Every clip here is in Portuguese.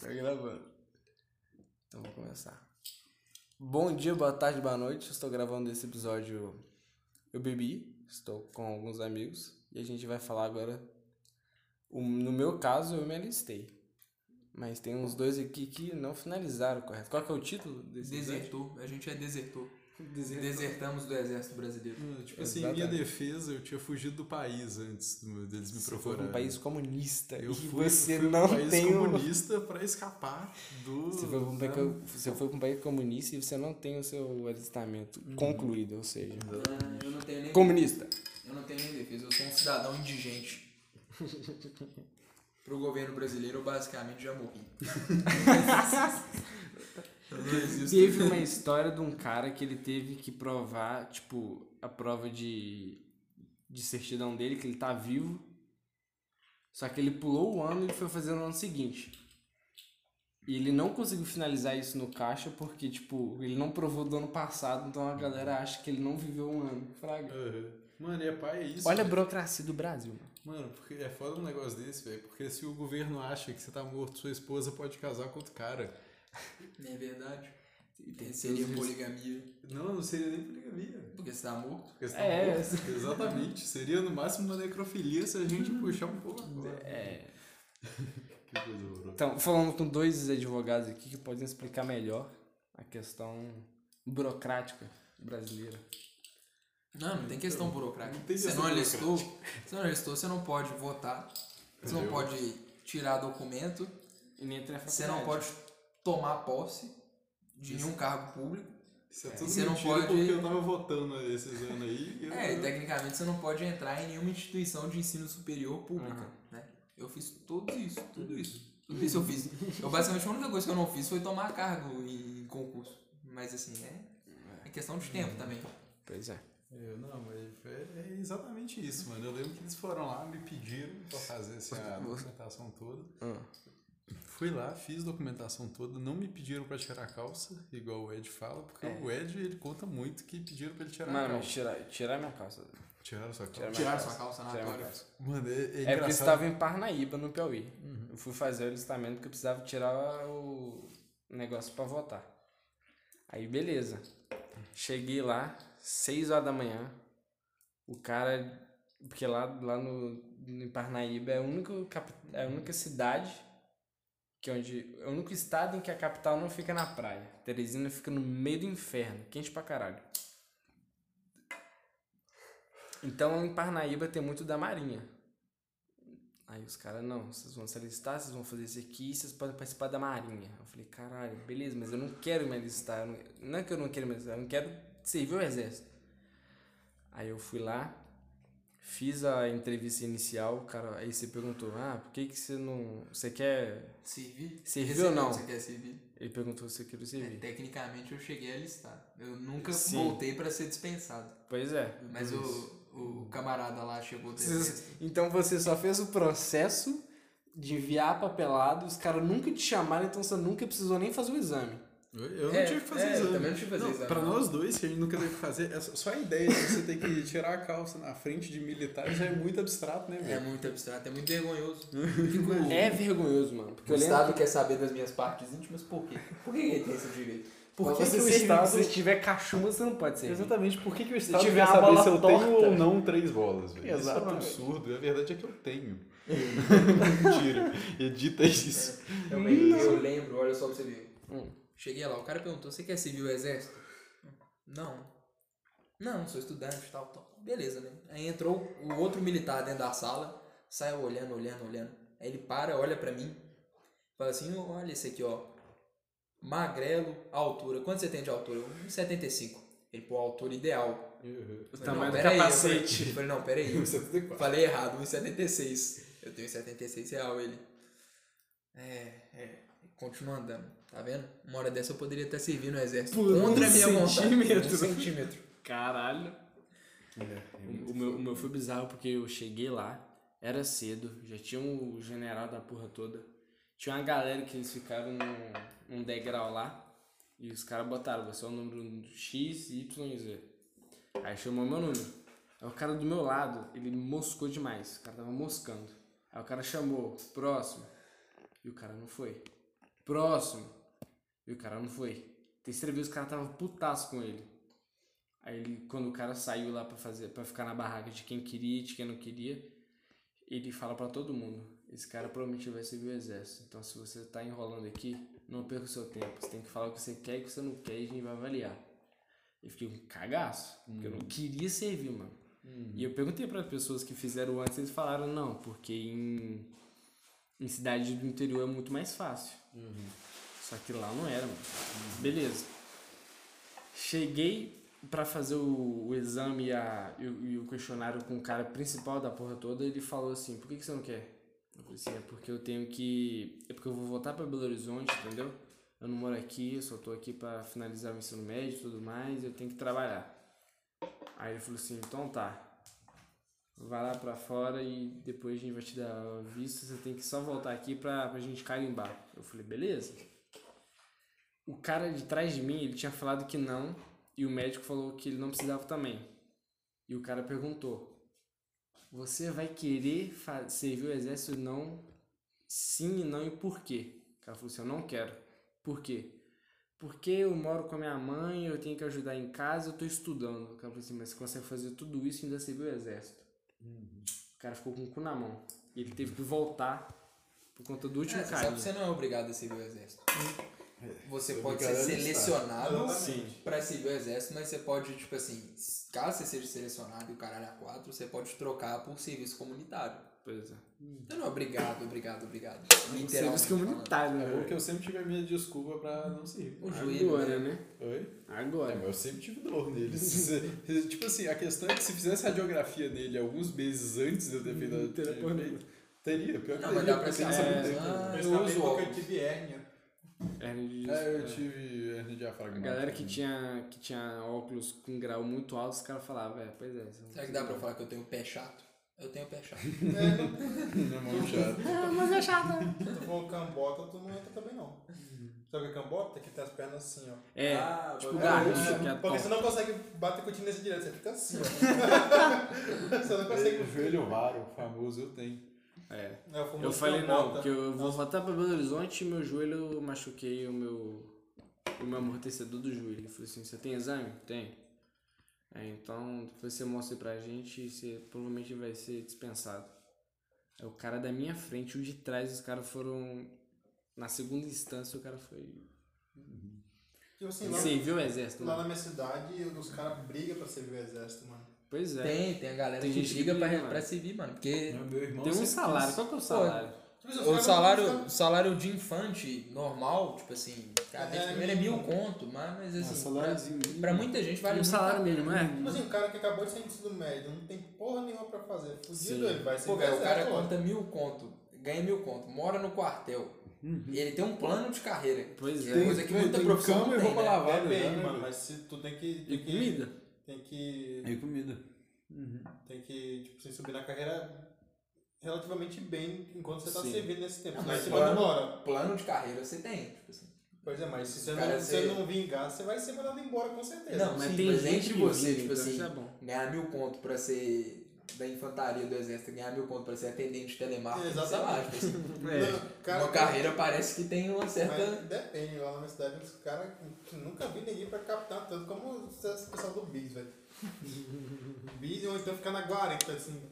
Tá gravando. Então vou começar. Bom dia, boa tarde, boa noite. Estou gravando esse episódio. Eu bebi, estou com alguns amigos e a gente vai falar agora. No meu caso, eu me alistei. Mas tem uns dois aqui que não finalizaram, correto? Qual que é o título desse episódio? Desertou. A gente é desertor. Desertou. Desertamos do exército brasileiro. Mano, Tipo assim, em minha defesa, eu tinha fugido do país antes deles me Você foi procurarem. um país comunista Eu e fui, você fui não um país tem o... comunista pra escapar do... Você foi, um país, você foi pra um país comunista e você não tem o seu alistamento Uhum. concluído, ou seja... Ah, eu não tenho nem. Comunista. Eu não tenho nem defesa. Eu sou um cidadão indigente. Pro governo brasileiro, eu basicamente já morri. Teve uma história de um cara que ele teve que provar, tipo, a prova de, de certidão dele, que ele tá vivo. Só que ele pulou o ano e foi fazer no ano seguinte. E ele não conseguiu finalizar isso no caixa porque, tipo, ele não provou do ano passado, então a galera acha que ele não viveu um ano. Fraga. Aham. Mano, e é pai, é isso. Olha a velho. burocracia do Brasil, mano. Mano, porque é foda um negócio desse, velho. Porque se o governo acha que você tá morto, sua esposa pode casar com outro cara. Não é verdade? tem Seria seus- poligamia. Não, não seria nem poligamia. Porque você tá morto. Porque você tá É, morto. Exatamente. Seria no máximo uma necrofilia se a gente puxar um pouco agora. É. Que coisa horrorosa. Então, falando com dois advogados aqui que podem explicar melhor a questão burocrática brasileira. Não, não tem questão burocrática. não tem você não alistou, você não alistou, você não pode votar, você não pode tirar documento, E nem entra na você não pode tomar posse de nenhum cargo público. Isso é É. tudo Você não pode- porque eu tava votando esses anos aí. e eu- É, e tecnicamente você não pode entrar em nenhuma instituição de ensino superior pública, Aham. né? Eu fiz tudo isso, tudo isso. Tudo isso eu fiz. Eu basicamente a única coisa que eu não fiz foi tomar cargo em concurso. Mas assim, é, é questão de tempo também. Pois é. Eu, não, mas é, é exatamente isso, mano. Eu lembro que eles foram lá, me pediram pra fazer essa documentação toda. Ah. Fui lá, fiz documentação toda, não me pediram pra tirar a calça, igual o Ed fala, porque É. o Ed ele conta muito que pediram pra ele tirar a Mano, mas calça. tirar, tirar minha calça. Tiraram sua calça. Tiraram calça. sua calça na calça. Mano, é, é, É porque engraçado. eu estava em Parnaíba, no Piauí. Eu fui fazer o alistamento porque eu precisava tirar o negócio pra votar. Aí, beleza. Cheguei lá, 6 horas da manhã. O cara. Porque lá, lá no, em Parnaíba é a, única, é a única cidade que é onde. É o único estado em que a capital não fica na praia. Teresina fica no meio do inferno, quente pra caralho. Então em Parnaíba tem muito da Marinha. Aí os caras, não, vocês vão se alistar, vocês vão fazer isso aqui, vocês podem participar da Marinha. Eu falei, caralho, beleza, mas eu não quero me alistar. não- Não é que eu não quero me alistar, eu não quero servir o exército. Aí eu fui lá, fiz a entrevista inicial, o cara, aí você perguntou, ah, por que que você não. Você quer. Servir? Recebeu ou não? Você quer servir? Ele perguntou se eu queria É, servir. tecnicamente eu cheguei a listar. Eu nunca Sim. voltei pra ser dispensado. Pois é. Mas o, o camarada lá chegou. Então você só fez o processo de enviar papelado, os caras nunca te chamaram, então você nunca precisou nem fazer o exame. Eu, eu É, não tive que fazer é, eu exame. também não tive que fazer exame, Pra não. nós dois, que a gente nunca teve que fazer, é só a ideia de você ter que tirar a calça na frente de militar já é muito abstrato, né, É velho? muito abstrato, é muito vergonhoso. É vergonhoso, mano. Porque O eu lembro Estado quer saber das minhas partes íntimas, por quê? Por que ele tem esse direito? Por que, você que o Estado, se tiver cachumba, você não pode ser. Exatamente, por que, que o Estado tiver quer a saber se eu torta. tenho ou não três bolas, velho? Isso é um absurdo, a verdade é que eu tenho. Mentira, edita isso. Eu, eu lembro, olha só pra você ver. Hum. Cheguei lá, o cara perguntou, você quer servir o exército? Não. Não, sou estudante e tal, tal. Beleza, né? Aí entrou o outro militar dentro da sala, saiu olhando, olhando, olhando. Aí ele para, olha pra mim, fala assim, olha esse aqui, ó. Magrelo, altura. Quanto você tem de altura? 1,75. Ele, pô, a altura ideal. O Eu falei, tamanho não, do peraí. Eu capacete. falei, eu falei, não, peraí. 1,74. Falei errado, 1,76. Eu tenho 1,76 real, ele. É, é. Continua andando, tá vendo? Uma hora dessa eu poderia até servir no exército. Por um contra a minha vontade. centímetro. Um centímetro. Caralho. É, O, o meu, o meu foi bizarro porque eu cheguei lá, era cedo, já tinha um general da porra toda. Tinha uma galera que eles ficaram num, num degrau lá e os caras botaram, você é o número X, Y e Z. Aí chamou meu número. Aí o cara do meu lado, ele moscou demais, o cara tava moscando. Aí o cara chamou, próximo, e o cara não foi. Próximo. E o cara não foi. Terceira vez o cara tava putaço com ele. Aí ele, quando o cara saiu lá pra fazer, para ficar na barraca de quem queria e de quem não queria, ele fala pra todo mundo: esse cara provavelmente vai servir o exército. Então se você tá enrolando aqui, não perca o seu tempo. Você tem que falar o que você quer e o que você não quer e a gente vai avaliar. Eu fiquei um cagaço, porque eu não queria servir, mano. E eu perguntei para pessoas que fizeram antes, eles falaram não, porque em, em cidade do interior é muito mais fácil. Só que lá não era, mano. Beleza. Cheguei pra fazer o, o exame e, a, e, o- e o questionário com o cara principal da porra toda, ele falou assim, por que, que você não quer? Eu falei assim, é porque eu tenho que. É porque eu vou voltar pra Belo Horizonte, entendeu? Eu não moro aqui, eu só tô aqui pra finalizar o ensino médio e tudo mais, eu tenho que trabalhar. Aí ele falou assim, então tá. Vai lá pra fora e depois a gente vai te dar visto, você tem que só voltar aqui pra, pra gente carimbar. Eu falei, beleza. O cara de trás de mim, ele tinha falado que não, e o médico falou que ele não precisava também. E o cara perguntou: Você vai querer servir o exército? Não. Sim e não, e por quê? O cara falou assim: Eu não quero. Por quê? Porque eu moro com a minha mãe, eu tenho que ajudar em casa, eu tô estudando. O cara falou assim: Mas você consegue fazer tudo isso e ainda servir o exército? O cara ficou com o cu na mão. E ele teve que voltar por conta do último É, você sabe que você não é obrigado a servir o exército. Você Você pode é ser a alistar. selecionado pra servir o exército, mas você pode, tipo assim, caso você seja selecionado e o caralho a quatro, você pode trocar por serviço comunitário. Pois é. Você não é obrigado, obrigado, obrigado. Serviço falando. comunitário, É né? porque eu sempre tive a minha desculpa pra não servir. O joelho, Agora, né? né? Oi? É, Agora. mas eu sempre tive dor nele. Se tipo assim, a questão é que se fizesse radiografia nele alguns meses antes de eu ter feito a feito, Teria, pior que Não, mas teria, dá pra é muito é, tempo. Mas eu uso porque eu óculos. tive hérnia. Hernia de É, eu disco, é. tive hernia A galera que tinha, que tinha óculos com grau muito alto, os caras falavam, é, pois é. você não Será que dá pra falar que eu tenho pé chato? Eu tenho pé chato. Não é muito chato. Ah, mas é chato. Se tu for cambota, tu não entra também não. Sabe o que é cambota? Que tem as pernas assim, ó. É, Ah, tipo garrincha, É, é porque você não consegue bater continência direto, você fica assim, ó. você não consegue. O joelho raro, famoso, eu tenho. É. É, o famoso Eu falei, não, porque eu vou voltar pra Belo Horizonte e meu joelho eu machuquei o meu, o meu amortecedor do joelho. Ele falou assim, você tem exame? Tem. É, então, depois você mostra pra gente e você provavelmente vai ser dispensado. É o cara da minha frente, o de trás, os caras foram... Na segunda instância, o cara foi... Tipo assim, Ele lá, serviu o exército, lá né? na minha cidade, os caras brigam pra servir o exército, mano. Pois é. Tem, tem a galera Tem que pra, briga, pra mano. servir, mano. Porque Meu irmão Tem um salário. Qual que é o salário? Tipo assim, o salário, o salário de infante normal, tipo assim, cada É, vez primeiro é mil conto, mas, mas Ah, assim, saláriozinho pra, pra muita gente vale Um salário mínimo, é? Tipo assim, o cara que acabou de sair do ensino médio, não tem porra nenhuma pra fazer. Fudido Sim. ele, vai ser Pô, velho, o cara conta mil conto, ganha mil conto, mora no quartel. E ele tem um plano de carreira. Pois É é. coisa que tem- muita tem profissão cama e tem, roupa né? lavada. Depende, né, mano, mas se tu tem que. E Tem que, comida. tem que. E comida. Tem que, tipo, assim, subir na carreira relativamente bem enquanto você tá Sim. servindo nesse tempo. Não, Mas mas você plano-. Plano de carreira você tem, tipo assim. Pois é, mas se você, Cara, não, se você- não vingar, você vai ser mandado embora com certeza. Não, Mas sim, tem mas gente que você, tipo então assim, é bom. ganhar mil conto pra ser da infantaria do exército, ganhar mil conto pra ser atendente de telemarketing, sei lá, Exatamente. tipo assim, É. Não, cara, uma carreira parece que tem uma certa... Mas depende, lá na minha cidade, os caras nunca vi ninguém pra captar tanto como esse pessoal do Bis, velho. Bis ou então ficar na guarita, assim,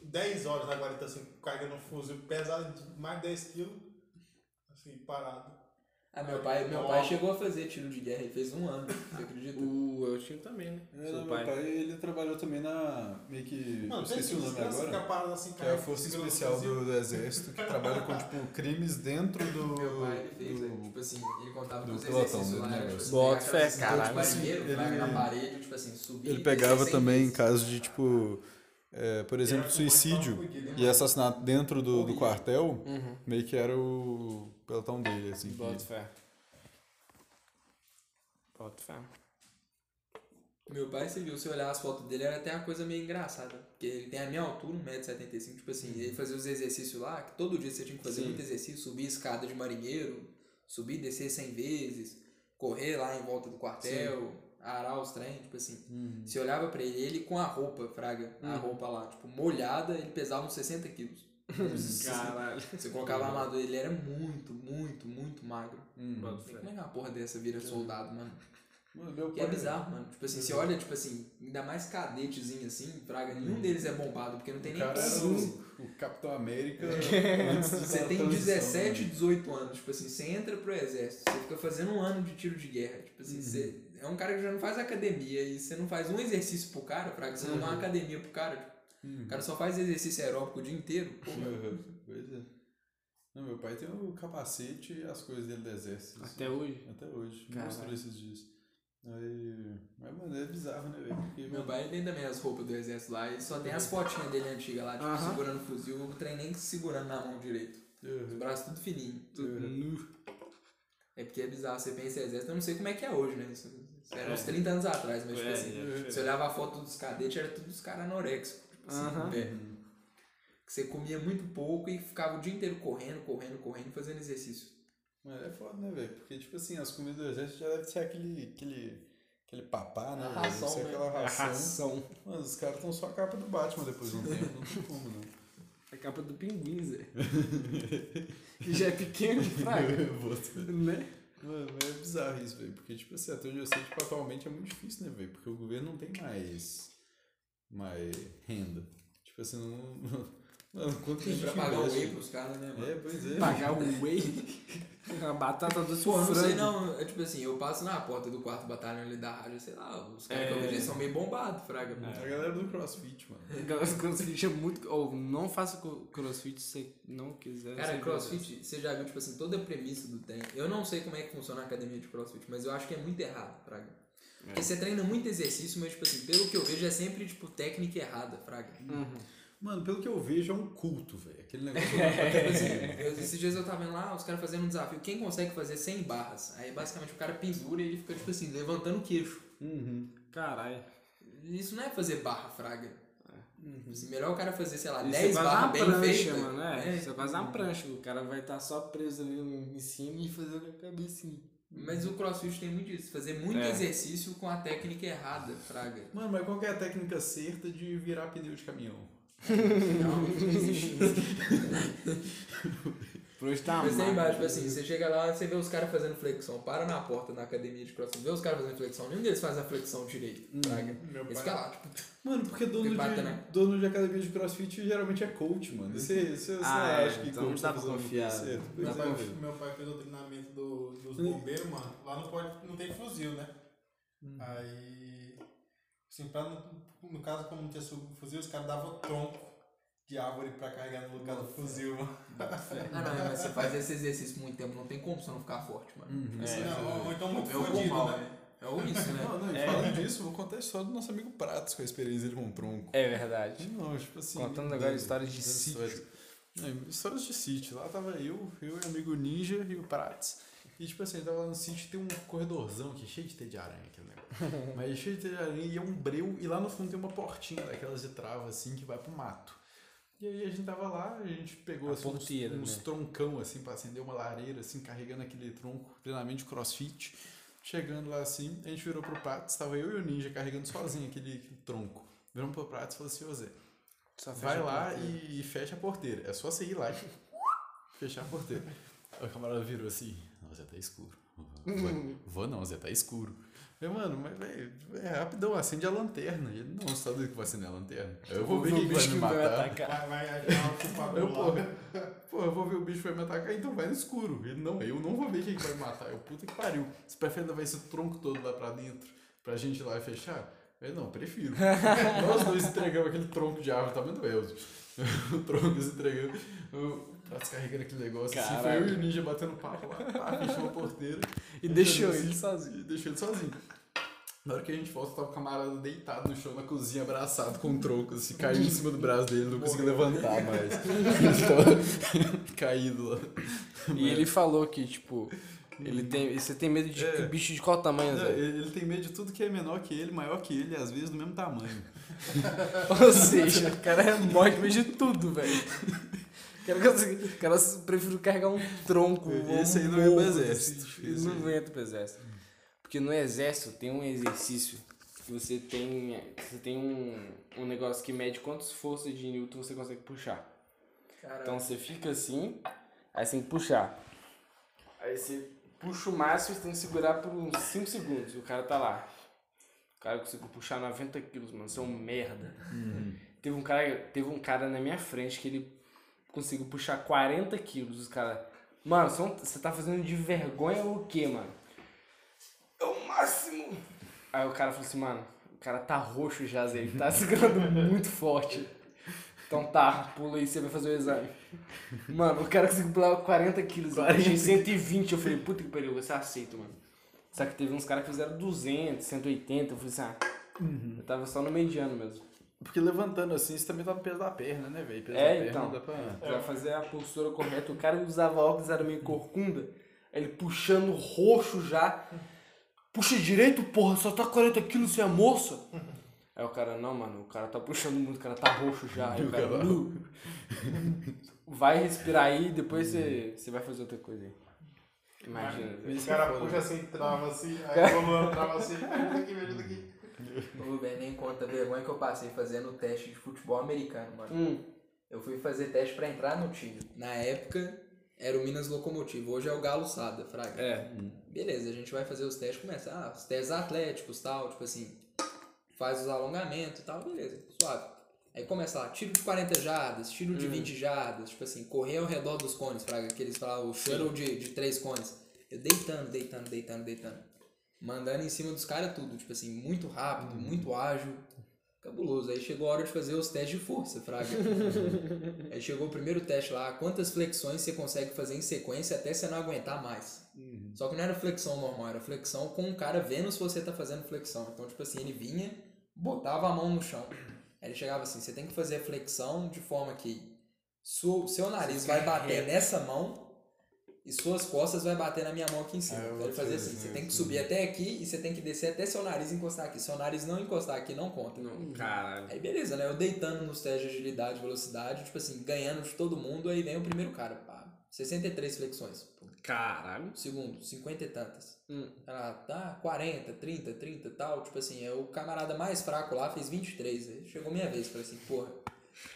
10 horas na guarita, assim, carregando um fuzil pesado de mais de 10 quilos, assim, parado. Ah, meu pai, meu pai chegou a fazer tiro de guerra, ele fez um ano, você acredita? O Eltinho também, né? É, Seu não, pai. Meu pai, ele trabalhou também na. meio que. Mano, esqueci o nome agora. Parado assim, Que é a Força Especial do, do Exército, que trabalha com, tipo, crimes dentro do. Meu pai, ele fez, do- velho, tipo assim, ele contava do com os exercícios do lá, era, tipo assim, Bota fé, escadas caralho. de marinheiro, Ele- na parede, tipo assim, subir... Ele pegava também em vezes. caso de, tipo, é, por exemplo, suicídio hein, e assassinato dentro do, do quartel, Uhum. meio que era o pelotão dele, assim. Bota fé. Bota fé. Meu pai, você viu, se olhar as fotos dele, era até uma coisa meio engraçada. Porque ele tem a minha altura, 1,75m, tipo assim, ele fazia os exercícios lá, que todo dia você tinha que fazer Sim. muito exercício, subir escada de marinheiro, subir e descer 100 vezes, correr lá em volta do quartel, arar os trem, tipo assim. Você olhava pra ele, ele com a roupa, fraga, a Uhum. roupa lá, tipo, molhada, ele pesava uns 60 quilos. Caralho. Você colocava a armadura, ele era muito, muito, muito magro. Hum. Como é que uma porra dessa vira soldado, mano? Mano, meu Que é bizarro, mano. Tipo assim, você olha, tipo assim, ainda mais cadetezinho assim, praga, nenhum deles é bombado, porque não tem O nem cara o, o Capitão América antes de Você tem transição, 17, né? 18 anos, tipo assim, você entra pro exército, você fica fazendo um ano de tiro de guerra. Tipo assim, você é um cara que já não faz academia e você não faz um exercício pro cara, praga, você não dá uma academia pro cara. Uhum. O cara só faz exercício aeróbico o dia inteiro. Uhum. Pois é. Não, meu pai tem o capacete e as coisas dele do exército. Até hoje. Até hoje. Me mostrou esses dias. Aí, mas, mano, é bizarro, né, velho? Porque, Meu pai tem também as roupas do exército lá e só tem as fotinhas dele antigas lá, tipo, Aham. segurando o fuzil, o trem nem segurando na mão direito. Os Uhum. braços tudo fininho. Tudo nu. É porque é bizarro, você pensa em exército, eu não sei como é que é hoje, né? Isso, isso era É. uns 30 anos atrás, mas tipo É, assim, é, você olhava a foto dos cadetes, era tudo os caras anoréxicos. Tipo assim. Que você comia muito pouco e ficava o dia inteiro correndo, correndo, correndo, fazendo exercício. Mas é foda, né, velho? Porque, tipo assim, as comidas do exército já deve ser aquele, aquele, aquele papá, né? A ração, Deve ser né? aquela A ração. ração. Mano, os caras estão só a capa do Batman depois de um tempo. Não tem como, não. Capa do pinguim, Zé. Que já é pequeno, fraga. né? Mano, é bizarro isso, velho. Porque, tipo assim, até onde eu sei, tipo, atualmente é muito difícil, né, velho? Porque o governo não tem mais. mais renda. Tipo assim, não. Mano, quanto a Tem pra pagar o whey pros caras, né, mano? É, pois é. Pagar o whey. A batata do Pô, eu não sei não, é tipo assim, eu passo na porta do quarto batalhão ali da rádio, sei lá, os caras que eu É. são meio bombados, fraga. A galera do CrossFit, mano. Galera, Crossfit é muito. Ou não faça crossfit se você não quiser. Cara, crossfit, você já viu, tipo assim, toda a premissa do treino. Eu não sei como é que funciona a academia de crossfit, mas eu acho que é muito errado, Fraga. Porque você treina muito exercício, mas, tipo assim, pelo que eu vejo, é sempre, tipo, técnica errada, Fraga. Mano, pelo que eu vejo, é um culto, velho. Aquele negócio. Eu- esses dias eu tava vendo lá, os caras fazendo um desafio. Quem consegue fazer 100 barras? Aí, basicamente, o cara pendura e ele fica, tipo assim, levantando o queixo. uhum. Caralho. Isso não é fazer barra, Fraga. Assim, melhor o cara fazer, sei lá, Isso 10 é quase barras uma bem prancha, mano. É, isso é quase uma Uhum. prancha. O cara vai estar só preso ali em cima e fazendo a cabecinha. Mas o crossfit tem muito isso, fazer muito É. exercício com a técnica errada, Fraga. Mano, mas qual que é a técnica certa de virar pneu de caminhão? Não, não existe tá Mas tem embaixo, tipo assim, você chega lá, você vê os caras fazendo flexão, para na porta da academia de crossfit, vê os caras fazendo flexão, nenhum deles faz a flexão direito. Meu Eles pai- ficam lá, tipo, Mano, porque dono, de, né? dono de academia de crossfit geralmente é coach, mano. Você, você, você Ah, é, acha que então coach não dá tá pra fazendo confiar. Meu Pois é, meu pai fez o treinamento do, dos Hum. bombeiros, mano. Lá não pode, não tem fuzil, né? Hum. Aí, assim, pra, no, no caso, como não tinha fuzil, os caras davam tronco de árvore pra carregar no lugar do fuzil, mano. ah não, mas você faz esse exercício muito tempo, não tem como você não ficar forte, mano. Uhum. É, Não, ou, então muito É o fodido, né? né? É ou isso, né? Não, não, e É. falando disso, vou contar a história do nosso amigo Pratos com a experiência dele com o tronco. É verdade. Não, tipo assim. Contando agora histórias de sítio. histórias- Não, histórias de sítio. Lá tava eu, eu e o amigo Ninja e o Prates. E tipo assim, tava lá no sítio tem um corredorzão aqui, cheio de teia de aranha, aquele negócio. Mas cheio de teia de aranha e é um breu, e lá no fundo tem uma portinha daquelas de trava assim que vai pro mato. E aí a gente tava lá, a gente pegou A assim, uns, porteira, uns né? troncão assim pra acender uma lareira, assim, carregando aquele tronco, treinamento de crossfit. Chegando lá assim, a gente virou pro Prates, tava eu e o Ninja carregando sozinho aquele, aquele tronco. Viramos pro Prates e falou assim, ô Zé, Vai lá e, e fecha a porteira. É só você ir lá e fechar a porteira. O camarada virou assim: Não, Zé, tá escuro. Vou, vou não, Zé, tá escuro. Eu, mano, mas velho, é rapidão, acende a lanterna. E ele, não, você tá doido que vai acender a lanterna? Eu vou ver quem que vai me matar. atacar. Vai, vai o chupador Eu, pô, pô, eu vou ver o bicho vai me atacar, então vai no escuro. Ele, não, eu não vou ver quem que vai me matar. Eu, puta que pariu. Você prefere levar esse tronco todo lá pra dentro pra gente ir lá e fechar? Eu, não, prefiro. Nós dois entregamos aquele tronco de árvore, tamanho do Elzo. o tronco se entregando. O tá descarregando aquele negócio assim. Foi eu e o ninja batendo papo lá, pá, fechou a porteira. E deixou Assim, ele sozinho. Deixou ele sozinho. Na hora que a gente volta, tava o camarada deitado no chão na cozinha, abraçado com um tronco, assim, caiu em cima do braço dele, não conseguiu levantar mais. Caído lá. E ele falou que, tipo, ele tem. Você tem medo de É. bicho de qual tamanho, Zé? ele, tem medo de tudo que é menor que ele, maior que ele, às vezes do mesmo tamanho. Ou seja, o cara morre de medo de tudo, velho. O cara, consegue- o cara prefere carregar um tronco. Esse um aí não ia pro morro, exército. assim, não entra pro exército. Porque no exército tem um exercício que você tem. Você tem um, um negócio que mede quantas forças de Newton você consegue puxar. Cara, Então você fica assim, aí você tem que puxar. Aí você puxa o máximo e você tem que segurar por uns 5 segundos. E o cara tá lá. O cara conseguiu puxar 90 quilos, mano. Você é um merda. Teve um cara, teve um cara na minha frente que ele conseguiu puxar 40 quilos. Os caras. Mano, você tá fazendo de vergonha o quê, mano? É o máximo. Aí o cara falou assim, mano, o cara tá roxo já, Zé. Ele tá segurando muito forte. Então tá, pula aí, você vai fazer o exame. Mano, o cara conseguiu pular 40 quilos. Eu puxei 120. Eu falei, puta que pariu, você aceita, mano. Só que teve uns caras que fizeram 200, 180. Eu falei assim, ah, eu tava só no mediano mesmo. Porque levantando assim, você também tá no peso da perna, né, velho? Peso É, da perna então. dá pra... Pra fazer a postura correta. O cara usava óculos, era meio corcunda. Aí Ele puxando roxo já. Puxa direito, porra, só tá 40 quilos, você é moça. Aí o cara, não, mano, o cara tá puxando muito, o cara tá roxo já. Aí o cara, "Nu." vai respirar aí, depois você, você vai fazer outra coisa aí. Imagina. Zé. O cara puxa assim, trava assim, aí o trava assim, ajuda aqui, me ajuda aqui. Ô, velho, nem conta a vergonha que eu passei fazendo o teste de futebol americano, mano. Hum, Eu fui fazer teste pra entrar no time. Na época, era o Minas Locomotivo. Hoje é o Galo Sada, Fraga. é. Beleza, a gente vai fazer os testes, começa, ah, os testes atléticos tal, tipo assim, faz os alongamentos e tal, beleza, suave. Aí começa lá, tiro de 40 jardas, tiro de 20 jardas, tipo assim, correr ao redor dos cones, fraga, que eles falam, o shuttle de, de três cones. Eu deitando, deitando, deitando, deitando. Mandando em cima dos caras tudo, tipo assim, muito rápido, muito ágil. Cabuloso. Aí chegou a hora de fazer os testes de força, fraga. Aí chegou o primeiro teste lá, quantas flexões você consegue fazer em sequência até você não aguentar mais. Só que não era flexão normal, era flexão com o cara vendo se você tá fazendo flexão. Então, tipo assim, ele vinha, botava a mão no chão. Aí ele chegava assim, você tem que fazer a flexão de forma que su- seu nariz vai bater nessa mão e suas costas vai bater na minha mão aqui em cima. Ah, ele vou fazia fazer assim, você tem que subir até aqui e você tem que descer até seu nariz encostar aqui. Seu nariz não encostar aqui, não conta. Não, caralho. Aí beleza, né? Eu deitando nos testes de agilidade e velocidade, tipo assim, ganhando de todo mundo, aí vem o primeiro cara, pá, 63 flexões. Pô. Caralho. Segundo, 50 e tantas. Hum. Ela tá 40, 30, 30 e tal. Tipo assim, é o camarada mais fraco lá fez 23. Aí chegou minha vez. Falei assim, porra.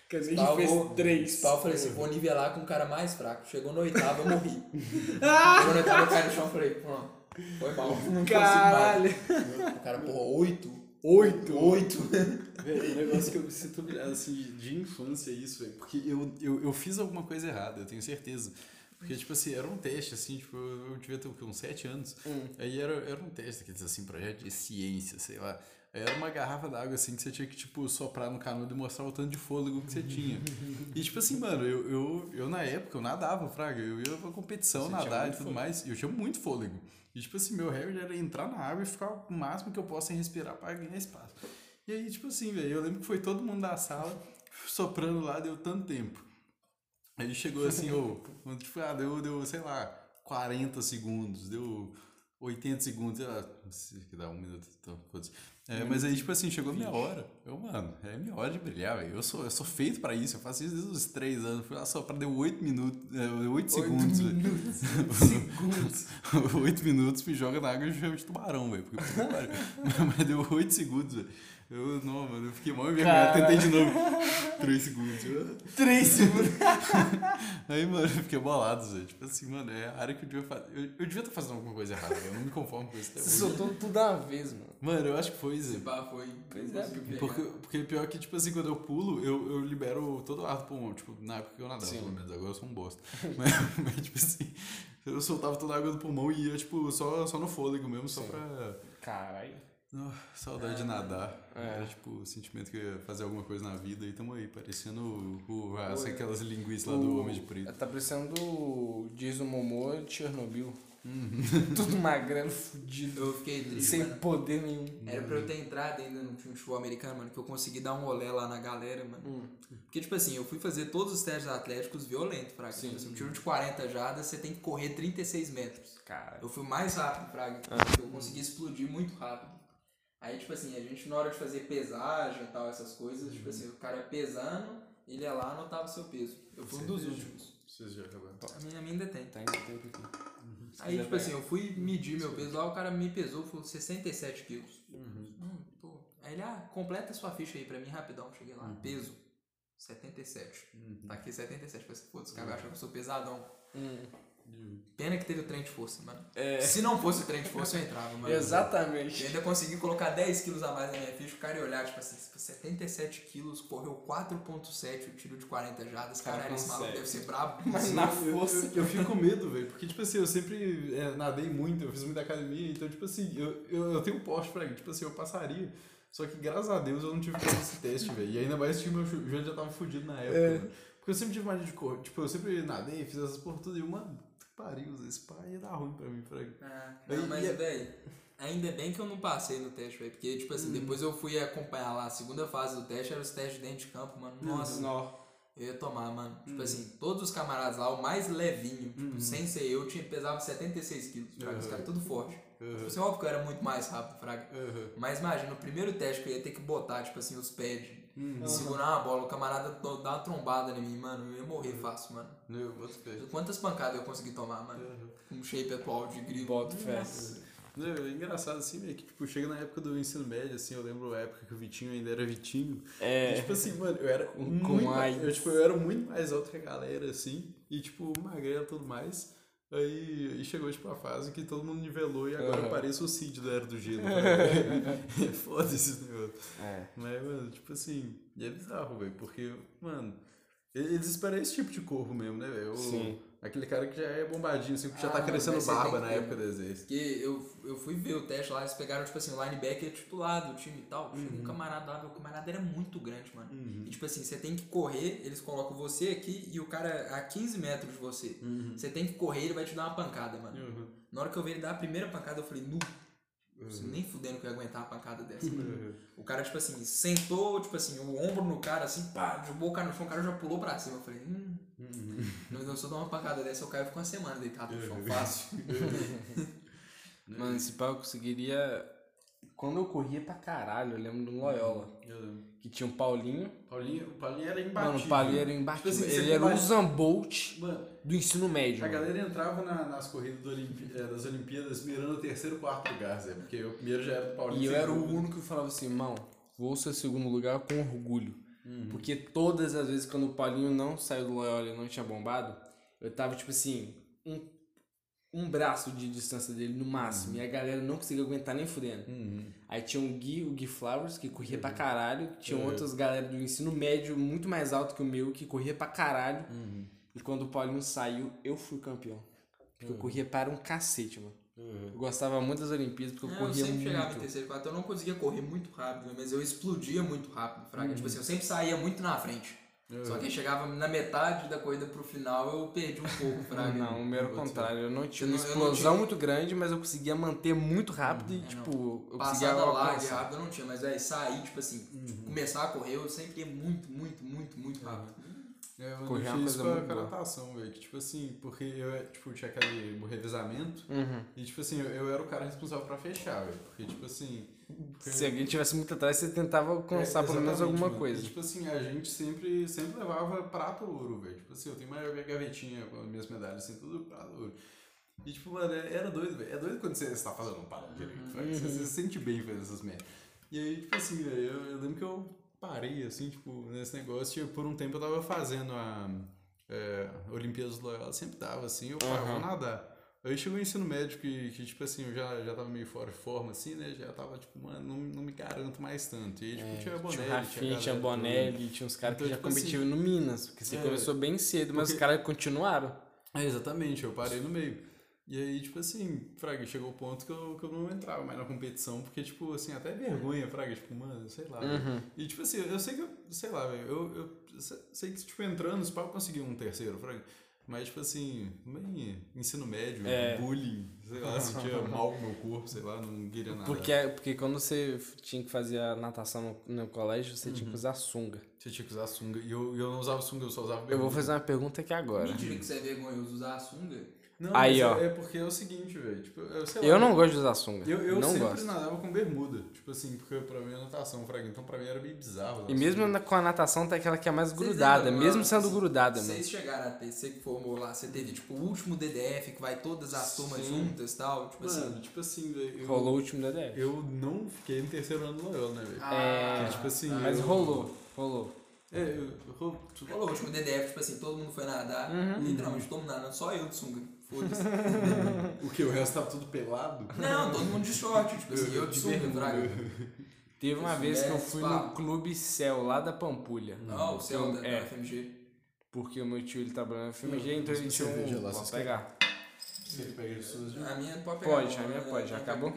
Quer dizer, Pau, a gente fez três. Pau, eu falei assim, vou nivelar com o cara mais fraco. Chegou no oitavo, eu morri. Chegou no oitavo, eu caí no chão, falei, pronto, foi mal. Não consigo Caralho. mais. O cara, porra, oito? Oito. Oito? Velho, o negócio que eu me sinto humilhado, assim, de, infância, é isso, velho. Porque eu, eu, eu fiz alguma coisa errada, eu tenho certeza. Porque, tipo assim, era um teste, assim, tipo, eu devia ter uns sete anos. Aí era, era um teste, quer dizer assim, projeto de ciência, sei lá. Era uma garrafa d'água, assim, que você tinha que, tipo, soprar no canudo e mostrar o tanto de fôlego que você tinha. E, tipo assim, mano, eu, eu, eu na época, eu nadava, fraga. Eu ia pra competição, Você nadar e tudo mais. E eu tinha muito fôlego. E, tipo assim, meu recorde era entrar na água e ficar o máximo que eu posso sem respirar pra ganhar espaço. E aí, tipo assim, velho, eu lembro que foi todo mundo da sala soprando lá, deu tanto tempo. Aí ele chegou assim, ô, tipo, ah, deu, deu, sei lá, 40 segundos, deu 80 segundos, sei lá, não sei que dá um minuto, então. É, mas aí, tipo assim, chegou a minha hora. Eu, mano, é minha hora de brilhar, velho. Eu sou, eu sou feito pra isso, eu faço isso desde os 3 anos. Fui lá só pra deu 8 minutos, é, 8 segundos, velho. Segundos. 8 minutos, me joga na água e chama de tubarão, velho. Porque, mas, deu 8 segundos, velho. Eu, não, mano, eu fiquei mal envergonhado. Tentei de novo. 3 segundos. Três segundos. Aí, mano, eu fiquei bolado, velho. Tipo assim, mano, é a área que eu devia fazer. Eu, eu devia estar fazendo alguma coisa errada, velho. Eu não me conformo com isso até Você hoje. soltou tudo uma vez, mano. Mano, eu acho que foi, Zé. Pá, foi. Pois é, Porque, porque pior que, tipo assim, quando eu pulo, eu, eu libero todo o ar do pulmão. Tipo, na época que eu nadava, Sim. pelo menos. Agora eu sou um bosta. mas, mas, tipo assim, eu soltava toda a água do pulmão e ia, tipo, só, só no fôlego mesmo, só Sim. pra. Caralho. Oh, saudade de nadar. É. Era, tipo, o sentimento que eu ia fazer alguma coisa na vida. E tamo aí, parecendo o, o, as- aquelas linguiças lá do Homem de Preto. Tá parecendo o Jason Momoa de Chernobyl. Tudo magrelo, fudido. Eu fiquei triste, Sem mano. poder nenhum. Era pra eu ter entrado ainda no time de futebol americano, mano, que eu consegui dar um rolê lá na galera, mano. Porque, tipo assim, eu fui fazer todos os testes atléticos violentos, Fraga. Sim. Tipo assim, um tiro de 40 jardas, você tem que correr 36 metros. Cara. Eu fui o mais rápido, Fraga. Eu consegui explodir muito rápido. Aí, tipo assim, a gente na hora de fazer pesagem e tal, essas coisas, tipo assim, o cara pesando, ele ia lá e anotava o seu peso. Eu fui um dos últimos. Vocês já acabaram. A minha, a minha ainda tem. Tá indo tempo aqui. Se Aí, tipo assim, eu fui medir meu peso lá, o cara me pesou, falou 67 quilos. Hum, pô. Aí ele, ah, completa sua ficha aí pra mim rapidão. Cheguei lá, peso 77. Tá aqui 77. Falei assim, foda-se, os caras acham que eu sou pesadão. Hum. Pena que teve o trem de força, mano. É. Se não fosse o trem de força, eu entrava, mano. Eu Exatamente. ainda consegui colocar 10 quilos a mais na minha ficha, o cara ia olhar, tipo assim, 77 quilos, correu 4.7, o tiro de 40 jardas, Cara, caralho, esse maluco deve ser brabo. Mas na Eu- eu- força. Eu, eu fico com medo, velho. Porque, tipo assim, eu sempre é, nadei muito, eu fiz muita academia, então, tipo assim, eu, eu, eu tenho porte pra tipo assim, eu passaria. Só que, graças a Deus, eu não tive que fazer esse teste, velho. E ainda mais que meu jo- joelho já tava fudido na época, É. né? Porque eu sempre tive mania de correr. Tipo, eu sempre nadei, fiz essas porra tudo. E, que pariu, esse pai ia dar ruim pra mim, Frank. Ah, Aí, não, mas, e- velho, ainda bem que eu não passei no teste, velho. Porque, tipo assim, depois eu fui acompanhar lá a segunda fase do teste, era os testes dentro de campo, mano. Nossa, Nó. eu ia tomar, mano. Tipo assim, todos os camaradas lá, o mais levinho, tipo, sem ser eu, tinha, pesava 76 quilos. Fraga, os Uhum. caras tudo forte. Uhum. Tipo assim, óbvio que eu era muito mais rápido, Fraga. Uhum. Mas imagina, o primeiro teste que eu ia ter que botar, tipo assim, os pads, Uhum. segurar uma bola, o camarada dar uma trombada em mim, mano, eu ia morrer fácil, mano. Eu boto fé. Quantas pancadas eu consegui tomar, mano? Uhum. Com um shape atual de grilo. Boto fé. Não, é engraçado assim, velho, que tipo, chega na época do ensino médio, assim, eu lembro a época que o Vitinho ainda era Vitinho. É. E, tipo assim, mano, eu era Com- muito, com mais, eu, tipo, eu era muito mais alto que a galera, assim, e tipo, magrelo e tudo mais. Aí, aí chegou tipo a fase que todo mundo nivelou e agora Aham. eu pareço o Cid da Era do Gelo. é foda esse negócio. É. Mas, mano, tipo assim, e é bizarro, velho, porque, mano, eles esperam esse tipo de corpo mesmo, né, velho? Sim. Aquele cara que já é bombadinho, assim, que já Ah, tá mano, crescendo você barba na época do exército. Porque eu, eu fui ver o teste lá, eles pegaram, tipo assim, o linebacker titular do time e tal. Chegou um camarada lá, meu camarada era muito grande, mano. E tipo assim, você tem que correr, eles colocam você aqui e o cara a 15 metros de você. Você tem que correr, ele vai te dar uma pancada, mano. Uhum. Na hora que eu vi ele dar a primeira pancada, eu falei, nu. Você nem fudendo que eu ia aguentar uma pancada dessa. Uhum. O cara, tipo assim, sentou, tipo assim, o ombro no cara, assim, pá, jogou o cara no chão, o cara já pulou pra cima. Eu falei, hum. Não, não, se eu dar uma pancada dessa, eu caio fico uma semana deitado no chão, fácil. Mano, esse pau eu conseguiria. Quando eu corria pra caralho, eu lembro do Loyola. Eu lembro. Que tinha um Paulinho. Paulinho, o Paulinho era imbatível. Mano, o Paulinho era imbatível. Tipo assim, Ele era o bate- Usain Bolt Mano, do ensino médio. a mano. galera entrava na- nas corridas do Olimpi- eh, das Olimpíadas mirando o terceiro, quarto lugar, Zé. Porque o primeiro já era do Paulinho. E eu era o único que falava assim, irmão, vou ser segundo lugar com orgulho. Uhum. Porque todas as vezes quando o Paulinho não saiu do Loyola e não tinha bombado, eu tava tipo assim, um, um braço de distância dele no máximo. E a galera não conseguia aguentar nem fudendo. Uhum. Aí tinha o Gui, o Gui Flowers, que corria pra caralho. Tinha Uhum. outras galera do ensino médio muito mais alto que o meu, que corria pra caralho. Uhum. E quando o Paulinho saiu, eu fui campeão. Porque eu corria para um cacete, mano. Uhum. Eu gostava muito das Olimpíadas, porque eu É, eu corria sempre chegava em muito. terceiro e quarto, eu não conseguia correr muito rápido, mas eu explodia muito rápido, fraga. Tipo assim, eu sempre saía muito na frente. Só que chegava na metade da corrida pro final, eu perdi um pouco, fraga. Não, o meu era o contrário. Eu não tinha Eu uma não- eu explosão tinha- muito grande, mas eu conseguia manter muito rápido e, É, tipo, eu conseguia larga e alcançar. rápido eu não tinha, mas aí sair, tipo assim, começar a correr, eu sempre ia muito, muito, muito, muito rápido. É, eu Correr é uma coisa com a- muito boa. natação, velho. Que, tipo assim, porque eu tipo, tinha aquele revezamento. Uhum. E, tipo assim, eu, eu era o cara responsável pra fechar, velho. Porque, tipo assim. Se alguém tivesse muito atrás, você tentava alcançar É, pelo menos alguma mano. coisa. E, tipo assim, a gente sempre, sempre levava prata ou ouro, velho. Tipo assim, eu tenho uma gavetinha com as minhas medalhas, assim, tudo prata ou ouro. E, tipo, mano, é- era doido, velho. É doido quando você está fazendo um parado direito, velho. Você, você se sente bem fazendo essas merdas. E aí, tipo assim, velho, eu, eu lembro que eu parei, assim, tipo, nesse negócio. Tipo, por um tempo eu tava fazendo a é, Olimpíadas do Loyola, sempre dava, assim, eu falava, vou nadar. Aí chegou o ensino médio que, que, tipo assim, eu já, já tava meio fora de forma, assim, né? Já tava, tipo, mano, não, não me garanto mais tanto. E aí, tipo, tinha Bonelli, Tinha o Rafinha, tinha Bonelli, tinha uns caras Então, que já tipo assim, competiam no Minas, porque você é, começou bem cedo, mas os caras continuaram. É, exatamente, eu parei no meio. E aí, tipo assim, Fraga, chegou o ponto que eu, que eu não entrava mais na competição, porque, tipo, assim, até vergonha, Fraga, tipo, mano, sei lá. Uhum. E, tipo assim, eu sei que, eu, sei lá, velho, eu, eu se- sei que, tipo, entrando, os pau conseguir um terceiro, Fraga. Mas, tipo assim, bem ensino médio, É. bullying, sei lá, sentia mal com o meu corpo, sei lá, não queria nada. Porque, porque quando você tinha que fazer a natação no, no colégio, você Uhum. tinha que usar sunga. Você tinha que usar sunga. E eu, e eu não usava sunga, eu só usava Eu vou bermuda. fazer uma pergunta aqui agora. Mentira que você é vergonhoso usar a sunga. Não, Aí, mas ó. É, é porque é o seguinte, velho. Tipo, eu, sei lá, Eu não gosto de usar sunga. Eu, eu não sempre gosto. nadava com bermuda. Tipo assim, porque pra mim é natação, fraga. Então pra mim era meio bizarro. E mesmo sunga. com a natação tem aquela que é mais grudada, lembram, mesmo sendo assim, grudada, mano. Vocês chegaram a ter, você que formou lá, você teve tipo o último DDF que vai todas as turmas juntas e tal, tipo Mano, assim. tipo assim, velho. eu- Rolou o último DDF. Eu não fiquei no terceiro ano do Loyola, né, velho? Ah, Porque, tipo assim. Mas eu- rolou, rolou. É, eu, ro- Rolou o último DDF, tipo assim, todo mundo foi nadar, Uhum. literalmente todo mundo nadando, só eu de sunga. Foda-se. O que? O resto tava tudo pelado? Não, todo mundo de short, tipo assim, eu de bermuda. Teve uma vez que eu fui no Clube Céu, lá da Pampulha. Não, o céu da, é. da FMG. Porque o meu tio ele trabalhava na FMG, então ele tinha um. lá, Pode pegar. Você pega as suas A minha pode pegar. Pode, a minha é, pode, já acabou?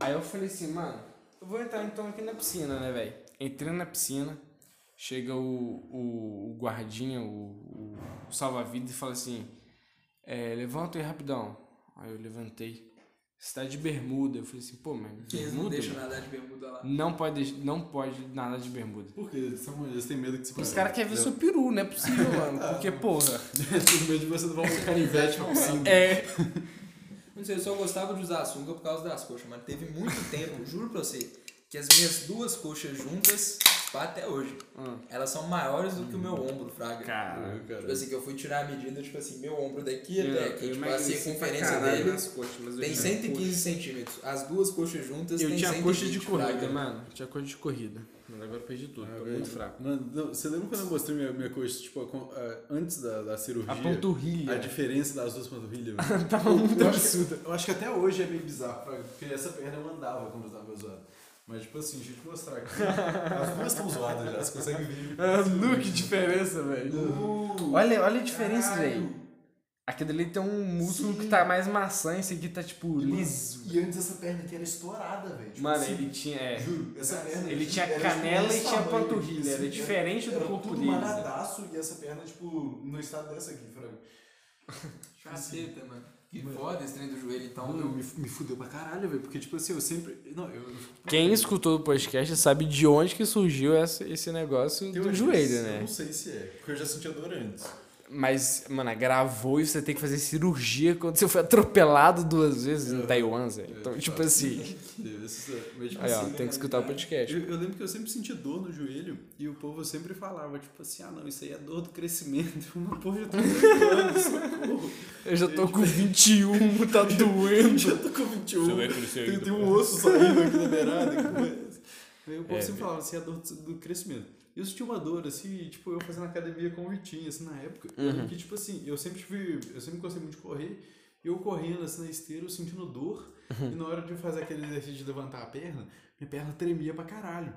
Aí eu falei assim, mano, eu vou entrar então aqui na piscina, né, velho? Entrei na piscina, chega o, o, o guardinha, o, o, o salva-vidas e fala assim, é, levanta aí rapidão. Aí eu levantei. Você tá de bermuda. Eu falei assim, pô, mas Que eles não bermuda? deixam nadar de bermuda lá. Não pode, não pode nada de bermuda. Por quê? Eles, têm medo que você Os caras querem ver seu peru, não é possível, mano. Porque, porra. Tudo medo de você levar um canivete pra piscina. É. Não sei, eu só gostava de usar sunga por causa das coxas, mas teve muito tempo, juro pra você, que as minhas duas coxas juntas, até hoje, Hum. elas são maiores do que o meu ombro, fraga. Cara. Tipo assim, que eu fui tirar a medida, tipo assim, meu ombro daqui Eu- até aqui, eu tipo, a circunferência caralho dele nas coxas, mas eu tem tinha 115 centímetros. As duas coxas juntas Eu tem tinha 120, coxa de corrida, fraga. mano. Tinha coxa de corrida. Mas agora eu perdi tudo. Ah, tô velho. muito fraco. Mano, não, você lembra quando eu mostrei minha, minha coxa, tipo, a a- antes da, da cirurgia? A panturrilha. A diferença das duas panturrilhas, velho. Tava muito eu, acho absurda. que, eu acho que até hoje é meio bizarro, porque essa perna eu andava quando eu tava. Mas, tipo assim, deixa eu te mostrar aqui. As duas estão zoadas já, você consegue ver. Ah, Nu, que diferença, velho. Uh, Olha, olha a diferença, velho. Aquele ali tem um músculo que tá mais maçã, esse aqui tá tipo liso. E antes essa perna aqui era estourada, velho. Tipo Mano, assim, ele tinha. É, Juro, essa perna ele tinha era, canela e tinha panturrilha. Era assim, diferente do era corpo tudo deles. né? manadaço e essa perna, tipo, no estado dessa aqui, frango. Caceta, mano. Que foda esse trem do joelho, então. Mano, me, me fudeu pra caralho, velho. Porque, tipo assim, eu sempre. Não, eu. Quem escutou o podcast sabe de onde que surgiu essa, esse negócio eu do joelho, Eu né? não sei se é, porque eu já sentia dor antes. Mas, mano, gravou e você tem que fazer cirurgia quando você foi atropelado duas vezes em Taiwan, Zé. Então, tipo assim. Esse- mas, tipo Aí, ó, assim, tem que escutar o podcast. Eu, eu lembro que eu sempre senti dor no joelho e o povo sempre falava, tipo assim, ah não, isso aí é dor do crescimento. Uma porra, já tô com 18 anos, socorro. Eu já tô com 21, tá doendo. Já tô com 21. crescer Tem, tem um osso saindo aqui na beirada. é? Aí o povo É, sempre falava assim, a dor do, do crescimento. Eu senti uma dor, assim, tipo, eu fazendo academia com o Vitinho, assim, na época. Uhum. que, tipo assim, eu sempre tive. Eu sempre gostei muito de correr. E eu correndo assim na esteira, eu sentindo dor. Uhum. E na hora de fazer aquele exercício de levantar a perna, minha perna tremia pra caralho.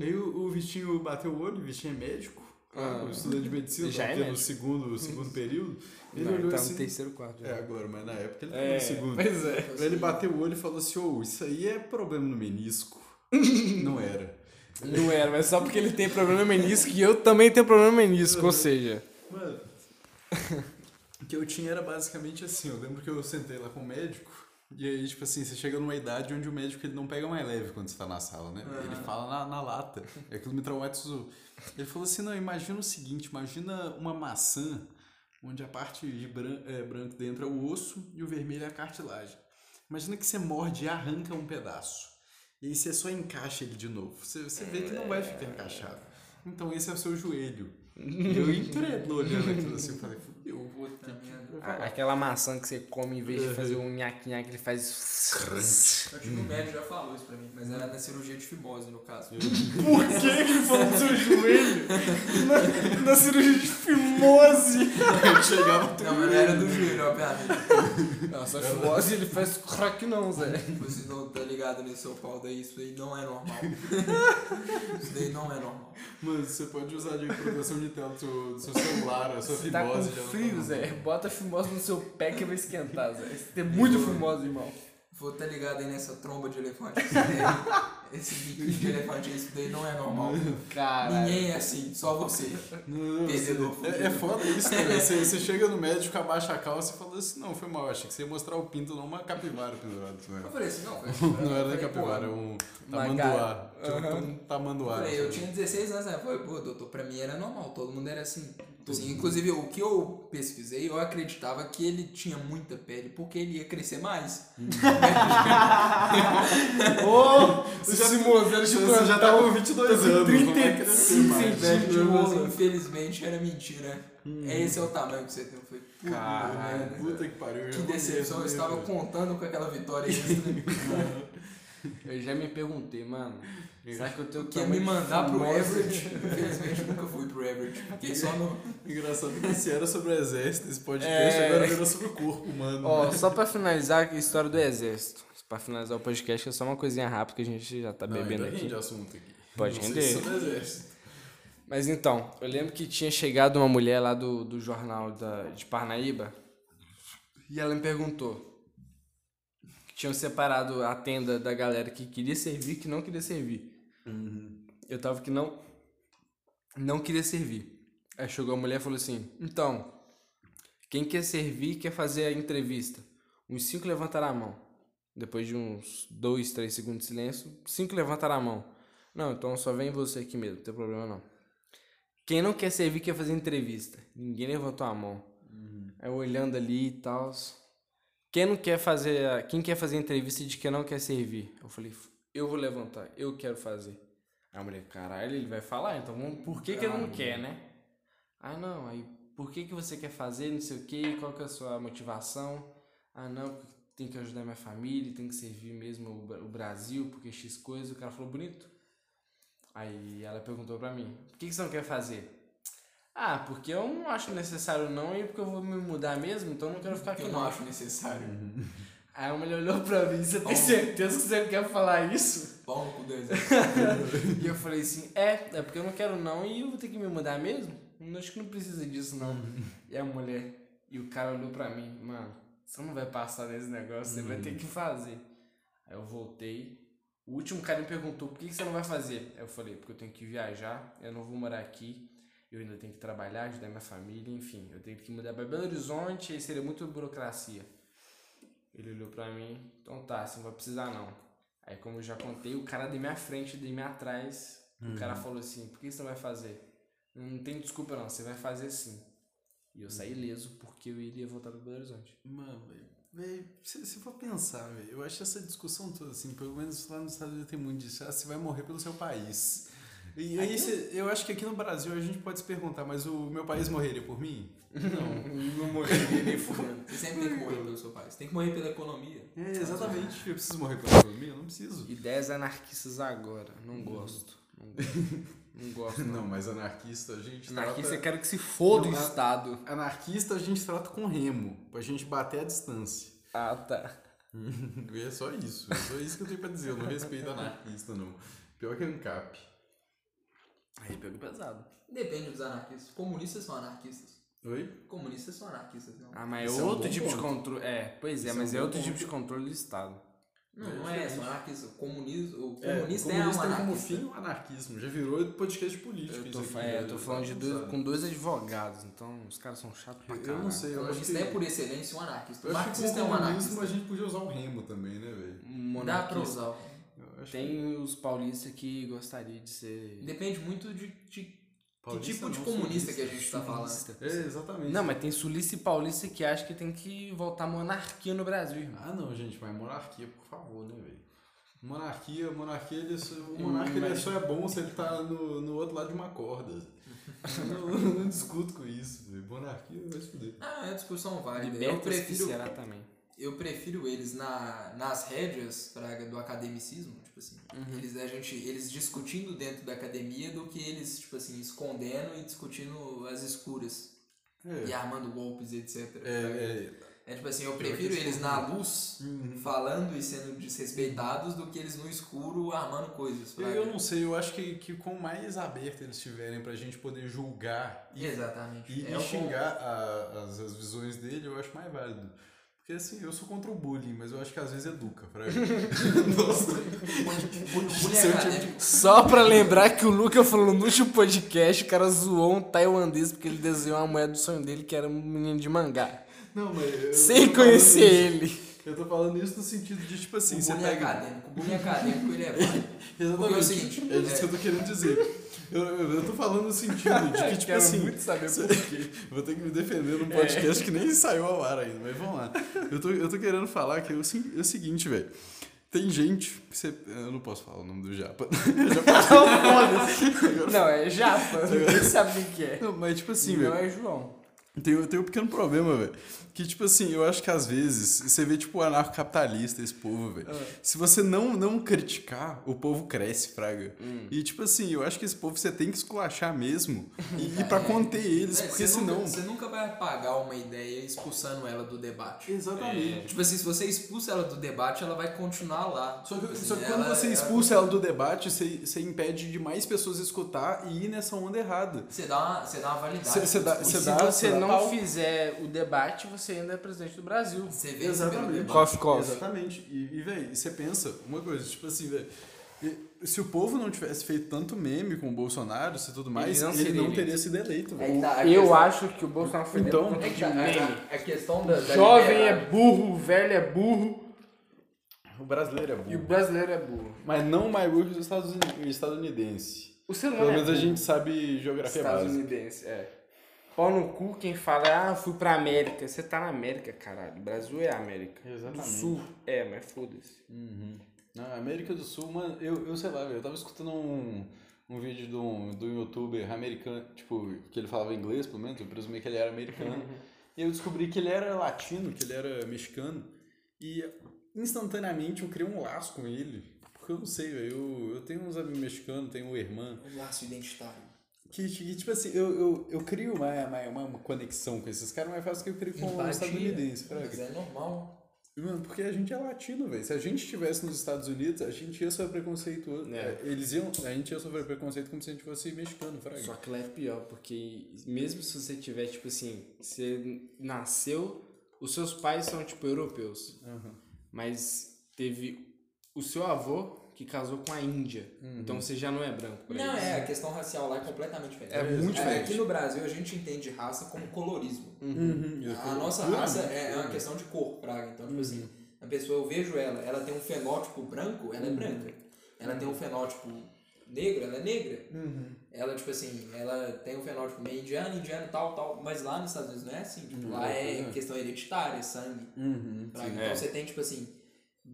Aí o, o Vitinho bateu o olho, o Vitinho é médico. Ah. estudante de medicina, Já tava é tendo o médico. segundo, segundo período. Ele Não, olhou tá assim. no terceiro quarto. É, agora, mas na época ele É, no segundo. pois é. Aí ele bateu o olho e falou assim: Ô, isso aí é problema no menisco. Não era. Não era, mas só porque ele tem problema menisco e eu também tenho problema menisco, ou seja. Mano, o que eu tinha era basicamente assim: eu lembro que eu sentei lá com o médico. E aí, tipo assim, você chega numa idade onde o médico ele não pega mais leve quando você tá na sala, né? Ele fala na, na lata. E aquilo me traumatizou. Ele falou assim: não, imagina o seguinte: imagina uma maçã onde a parte de bran é, branco dentro é o osso e o vermelho é a cartilagem. Imagina que você morde e arranca um pedaço. E aí você só encaixa ele de novo. Você, você vê que não vai ficar encaixado. Então esse é o seu joelho. E eu entrei olhando aquilo assim, eu falei, fudeu. Puta merda. A- Aquela maçã que você come em vez de fazer um nhaque-nhaque, ele faz. Acho que o médico já falou isso pra mim, mas era na cirurgia de fimose, no caso. Por que ele falou do seu joelho? Na, na cirurgia de fimose. Eu chegava Não, mas não era do joelho, obviamente. Não, só fimose ele faz crack não, Zé. Você não tá ligado nesse seu pau daí, isso aí não é normal. Isso daí não é normal. Mas você pode usar de proteção de tela do seu, celular, a sua Você tá com fimose já não frio, tá Zé. Bota a fimose no seu pé que vai esquentar, Zé. Você tem muito fimose, irmão. Vou tá ligado aí nessa tromba de elefante. Esse biquinho de elefante, isso daí não é normal. Caralho. Ninguém é assim, só você. Não, Perdedor. é, é foda isso, cara. Você, você chega no médico, abaixa a calça e fala assim, não, foi mal, achei que você ia mostrar o pinto, não uma capivara pendurada. Né? Eu falei assim, não, foi. Não era nem capivara, é pô, um Uma tamanduá. Tinha Aham. um tamanduá. Falei, eu tinha 16 anos, eu falei, pô, doutor, pra mim era normal, todo mundo era assim. Assim, inclusive, o que eu pesquisei, eu acreditava que ele tinha muita pele, porque ele ia crescer mais. Ô, esse Simozano Você você já tá com 22 anos, não vai crescer 35 mais. centímetros rola. infelizmente era mentira. Esse é o tamanho que você tem. Eu falei, puta Caralho, merda. Puta que pariu. Que já decepção, eu estava contando com aquela vitória. Eu já me perguntei, mano. Será que eu tenho Quer tamanho me de mandar pro? Everett? Infelizmente nunca fui pro Everett. Fiquei só no. Engraçado que se era sobre o exército, esse podcast É. agora virou sobre o corpo humano. Ó, só pra finalizar a história do exército. Pra finalizar o podcast, é só uma coisinha rápida que a gente já tá Não, bebendo aqui. rende assunto aqui. Pode Não sei render. se sobre o exército. Mas então, eu lembro que tinha chegado uma mulher lá do, do jornal da, de Parnaíba e ela me perguntou que tinham separado a tenda da galera que queria servir e que não queria servir. Eu tava que não não queria servir. Aí chegou a mulher e falou assim: Então, quem quer servir quer fazer a entrevista. Uns cinco levantaram a mão. Depois de uns dois, três segundos de silêncio, cinco levantaram a mão. Não, então só vem você aqui mesmo, não tem problema não. Quem não quer servir quer fazer entrevista. Ninguém levantou a mão. Aí eu olhando ali e tal. Quem não quer fazer. Quem quer fazer entrevista de quem não quer servir? Eu falei, eu vou levantar, eu quero fazer. Aí a mulher, caralho, ele vai falar, então vamos- por que, que ele não quer, né? Ah não, aí por que, que você quer fazer, não sei o que, qual que é a sua motivação? Ah não, porque tem que ajudar minha família, tem que servir mesmo o, Bra- o Brasil, porque X coisa, o cara falou bonito. Aí ela perguntou pra mim, por que, que você não quer fazer? Ah, porque eu não acho necessário não, e porque eu vou me mudar mesmo, então eu não quero ficar aqui Eu não. não acho necessário. Aí a mulher olhou pra mim, você tem certeza que você quer falar isso? Pau cu do exército. E eu falei assim, é, é porque eu não quero não e eu vou ter que me mudar mesmo? Acho que não precisa disso não. E a mulher, e o cara olhou pra mim, mano, você não vai passar nesse negócio, você vai ter que fazer. Aí eu voltei, o último cara me perguntou, por que você não vai fazer? Aí eu falei, porque eu tenho que viajar, eu não vou morar aqui, eu ainda tenho que trabalhar, ajudar minha família, enfim, eu tenho que mudar pra Belo Horizonte, aí seria muito burocracia. Ele olhou pra mim, então tá, você não vai precisar não. Aí como eu já contei, o cara de minha frente, de minha atrás, o cara falou assim, por que você não vai fazer? Não tem desculpa não, você vai fazer sim. E eu saí ileso porque eu iria voltar pro Belo Horizonte. Mano, velho, se, se for pensar, velho, eu acho essa discussão toda, assim, pelo menos lá nos Estados Unidos tem muito disso, ah, você vai morrer pelo seu país. E aí, cê- eu acho que aqui no Brasil a gente pode se perguntar, mas o meu país morreria por mim? Não. Não morreria nem fudendo. Você sempre tem que morrer pelo seu país. Tem que morrer pela economia. É, exatamente. Eu preciso morrer pela economia? Eu não preciso. Ideias anarquistas agora, não gosto. Não gosto, não gosto Não, não. mas anarquista a gente Anarquista eu trata... quero que se foda o Estado. Anarquista a gente trata com remo, pra gente bater a distância. Ah, tá. E é só isso, é só isso que eu tenho pra dizer. Eu não respeito anarquista, não. Pior que ANCAP. Aí pegou pesado. Depende dos anarquistas. Comunistas são anarquistas. Oi? Comunistas são anarquistas, não. Ah, mas é Isso é um outro bom tipo de ponto. controle. É, pois é, Isso é mas um é bom outro tipo ponto. de controle do Estado. Não, não é, são anarquistas. O comunismo, o É, comunista o é, um comunista tem como anarquista. fim o anarquismo. Já virou podcast político Eu isso tô, aqui. é, eu né? tô falando de dois, com dois advogados, então os caras são chatos pra Eu caralho. não sei, O eu acho comunista que... é por excelência um anarquista. O Eu acho que com marxista o é um comunismo anarquista. a gente podia usar o remo também, né, velho? Dá pra usar. Eu Tem os paulistas que gostariam de ser. Depende muito de, de que tipo de não, comunista que a sulista. gente tá falando. Sulista. É, exatamente. Não, mas tem sulista e paulista que acha que tem que voltar monarquia no Brasil, irmão. Ah, não, gente, mas monarquia, por favor, né, velho? Monarquia, monarquia, ele só, o monarca ele só é bom se ele tá no, no outro lado de uma corda. Eu não, não discuto com isso, velho. Monarquia vai se fuder. Ah, é discussão válida. Eu Liberta prefiro, Ceará também. Eu prefiro eles na, nas rédeas praga, do academicismo, tipo assim, Uhum. eles, a gente, eles discutindo dentro da academia do que eles, tipo assim, escondendo e discutindo as escuras. E É, armando golpes, etc. é, é, É tipo assim, eu prefiro eles na luz, Uhum. falando e sendo desrespeitados, do que eles no escuro armando coisas. eu, praga. eu não sei, eu acho que, que com mais aberto eles tiverem pra gente poder julgar e, Exatamente. e, É e xingar a- as, as visões dele, eu acho mais válido. Porque assim, eu sou contra o bullying, mas eu acho que às vezes educa, pra Nossa. eu acadêmico. Só pra lembrar que o Luca falou no último podcast, o cara zoou um tailandês porque ele desenhou a moeda do sonho dele, que era um menino de mangá. Não, mas Sem conhecer isso- ele. Eu tô falando isso no sentido de, tipo assim, o você bullying pega... acadêmico. O bullying acadêmico, ele é válido. Exatamente. Porque é o seguinte, é disso é- que eu tô querendo dizer. Eu, eu, eu tô falando no sentido de que, tipo Quero assim... muito saber por quê. Vou ter que me defender num podcast que nem saiu ao ar ainda, mas vamos lá. Eu tô, eu tô querendo falar que é o, é o seguinte, velho. Tem gente que você... Eu não posso falar o nome do Japa. Não, é japa, ninguém sabe o que é. Não, mas tipo assim, Não é João. Tem, tem um pequeno problema, velho. Que, tipo assim, eu acho que às vezes você vê, tipo, o anarcocapitalista, esse povo, velho. Se você não, não criticar, o povo cresce, fraga. E, tipo assim, eu acho que esse povo você tem que esculachar mesmo. E, e pra conter eles, É, porque você senão. Nunca, você nunca vai apagar uma ideia expulsando ela do debate. Exatamente. Tipo assim, se você expulsa ela do debate, ela vai continuar lá. Só que, Tipo só assim, que quando ela- você ela- expulsa ela do debate, você, você impede de mais pessoas escutar e ir nessa onda errada. Você dá uma, você dá uma validade. Você- você dá- você dá- você dá não fizer o debate, você ainda é presidente do Brasil. Você vê Exatamente. Coffee, coffee. Exatamente. E, e velho, você pensa, uma coisa, tipo assim, velho. Se o povo não tivesse feito tanto meme com o Bolsonaro e tudo mais, não ele não teria sido eleito, É tá, Eu questão- acho que o Bolsonaro foi Então, É que um a, meme. a, a questão da. da Jovem liberdade- é burro, velho é burro O brasileiro é e o burro. brasileiro é burro. Mas não mais burro que o estadunidense. O ser humano Pelo é menos a burro. gente sabe geografia básica. Estadunidense, é. Pau no cu quem fala, ah, fui pra América. Você tá na América, caralho. O Brasil é a América. Exatamente. Do Sul. É, mas foda-se. Uhum. Na América do Sul, mano, eu, eu sei lá, eu tava escutando um, um vídeo de um, de um youtuber americano, tipo, que ele falava inglês, pelo menos, eu presumi que ele era americano. e eu descobri que ele era latino, que ele era mexicano. E instantaneamente eu criei um laço com ele. Porque eu não sei, velho, eu, eu tenho uns amigos mexicanos, tenho uma irmã. Um laço identitário. Que, que, tipo assim, eu, eu, eu crio uma, uma, uma conexão com esses caras mais fácil que eu crio com Empatia. estadunidense, fraga. Mas é normal. Mano, porque a gente é latino, velho. Se a gente estivesse nos Estados Unidos, a gente ia sofrer preconceito. É. é, Eles iam. A gente ia sofrer preconceito como se a gente fosse mexicano, fraga. Só que lá é pior, porque mesmo se você tiver, tipo assim, você nasceu, os seus pais são, tipo, europeus. Aham. Mas teve o seu avô que casou com a Índia. Uhum. Então você já não é branco pra Não, eles. é, a questão racial lá é completamente diferente. É muito diferente. Aqui no Brasil a gente entende raça como colorismo. Uhum. A nossa raça é, é uma questão de cor, praga. Então, tipo assim, a pessoa, eu vejo ela, ela tem um fenótipo branco, ela é branca. Ela tem um fenótipo negro, ela é negra. Ela, tipo assim, ela tem um fenótipo meio indiano, indiano, tal, tal. Mas lá nos Estados Unidos não é assim. Tipo, lá é questão hereditária, sangue. Uhum. então é. você tem, tipo assim,